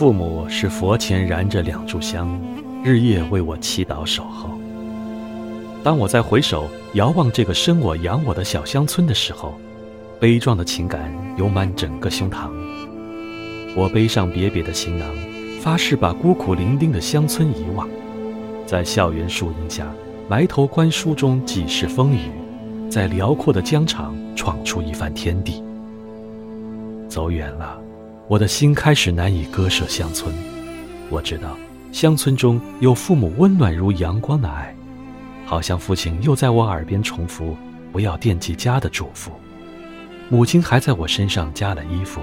父母是佛前燃着两炷香，日夜为我祈祷守候。当我在回首遥望这个生我养我的小乡村的时候，悲壮的情感涌满整个胸膛。我背上瘪瘪的行囊，发誓把孤苦伶仃的乡村遗忘，在校园树荫下埋头观书中几世风雨，在辽阔的疆场闯出一番天地。走远了，我的心开始难以割舍乡村。我知道，乡村中有父母温暖如阳光的爱。好像父亲又在我耳边重复：“不要惦记家的嘱咐。”母亲还在我身上加了衣服。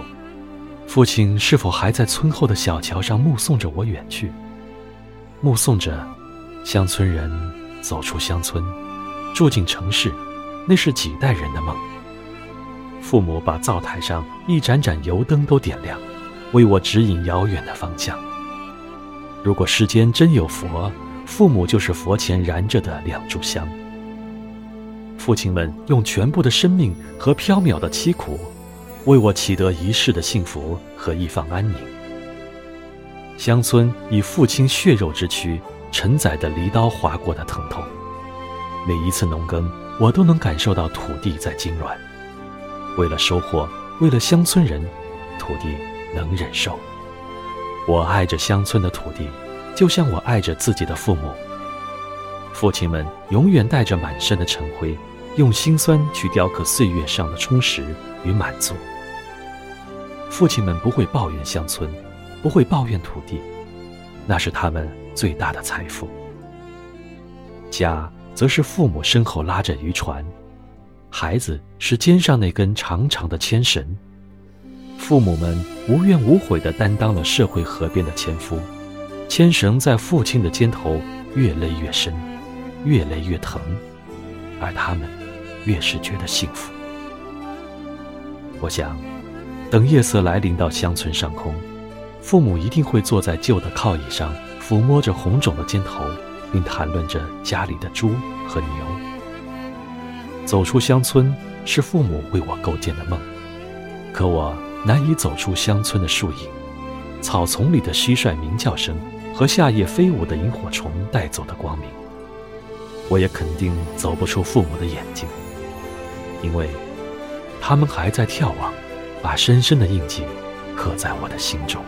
父亲是否还在村后的小桥上目送着我远去？目送着乡村人走出乡村，住进城市，那是几代人的梦。父母把灶台上一盏盏油灯都点亮，为我指引遥远的方向。如果世间真有佛，父母就是佛前燃着的两炷香。父亲们用全部的生命和飘渺的凄苦，为我祈得一世的幸福和一方安宁。乡村以父亲血肉之躯承载的犁刀划过的疼痛，每一次农耕，我都能感受到土地在痉挛。为了收获，为了乡村人，土地能忍受。我爱着乡村的土地。就像我爱着自己的父母，父亲们永远带着满身的尘灰，用心酸去雕刻岁月上的充实与满足。父亲们不会抱怨乡村，不会抱怨土地，那是他们最大的财富。家则是父母身后拉着渔船，孩子是肩上那根长长的牵绳，父母们无怨无悔地担当了社会河边的纤夫。牵绳在父亲的肩头越勒越深，越勒越疼，而他们越是觉得幸福。我想，等夜色来临到乡村上空，父母一定会坐在旧的靠椅上，抚摸着红肿的肩头，并谈论着家里的猪和牛。走出乡村是父母为我构建的梦，可我难以走出乡村的树影，草丛里的蟋蟀鸣叫声。和夏夜飞舞的萤火虫带走的光明，我也肯定走不出父母的眼睛，因为他们还在眺望，把深深的印记刻在我的心中。